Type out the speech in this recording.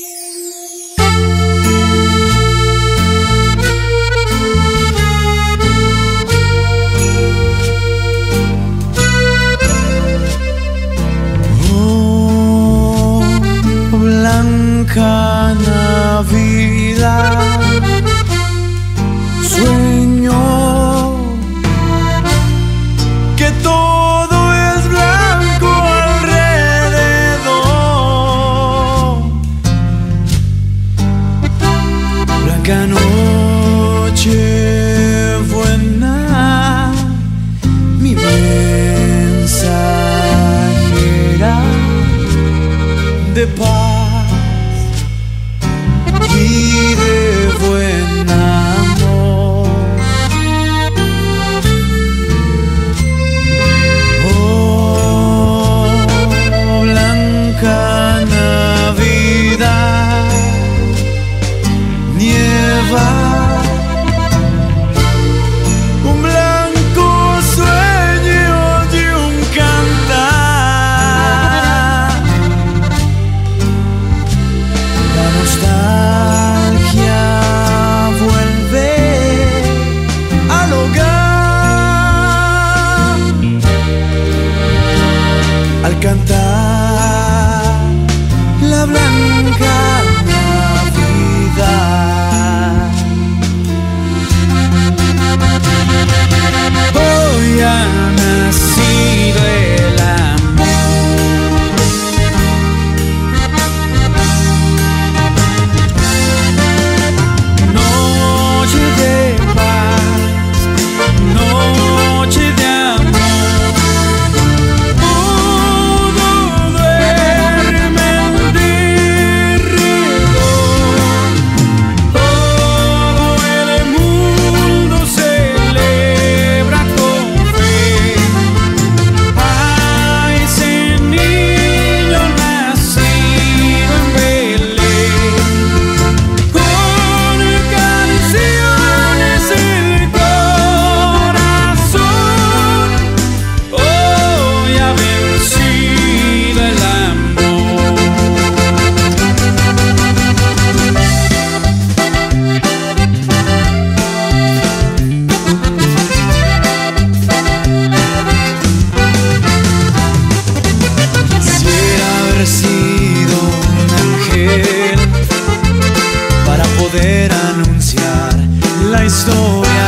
Yeah. Noche buena, mi mensajera de paz cantar storia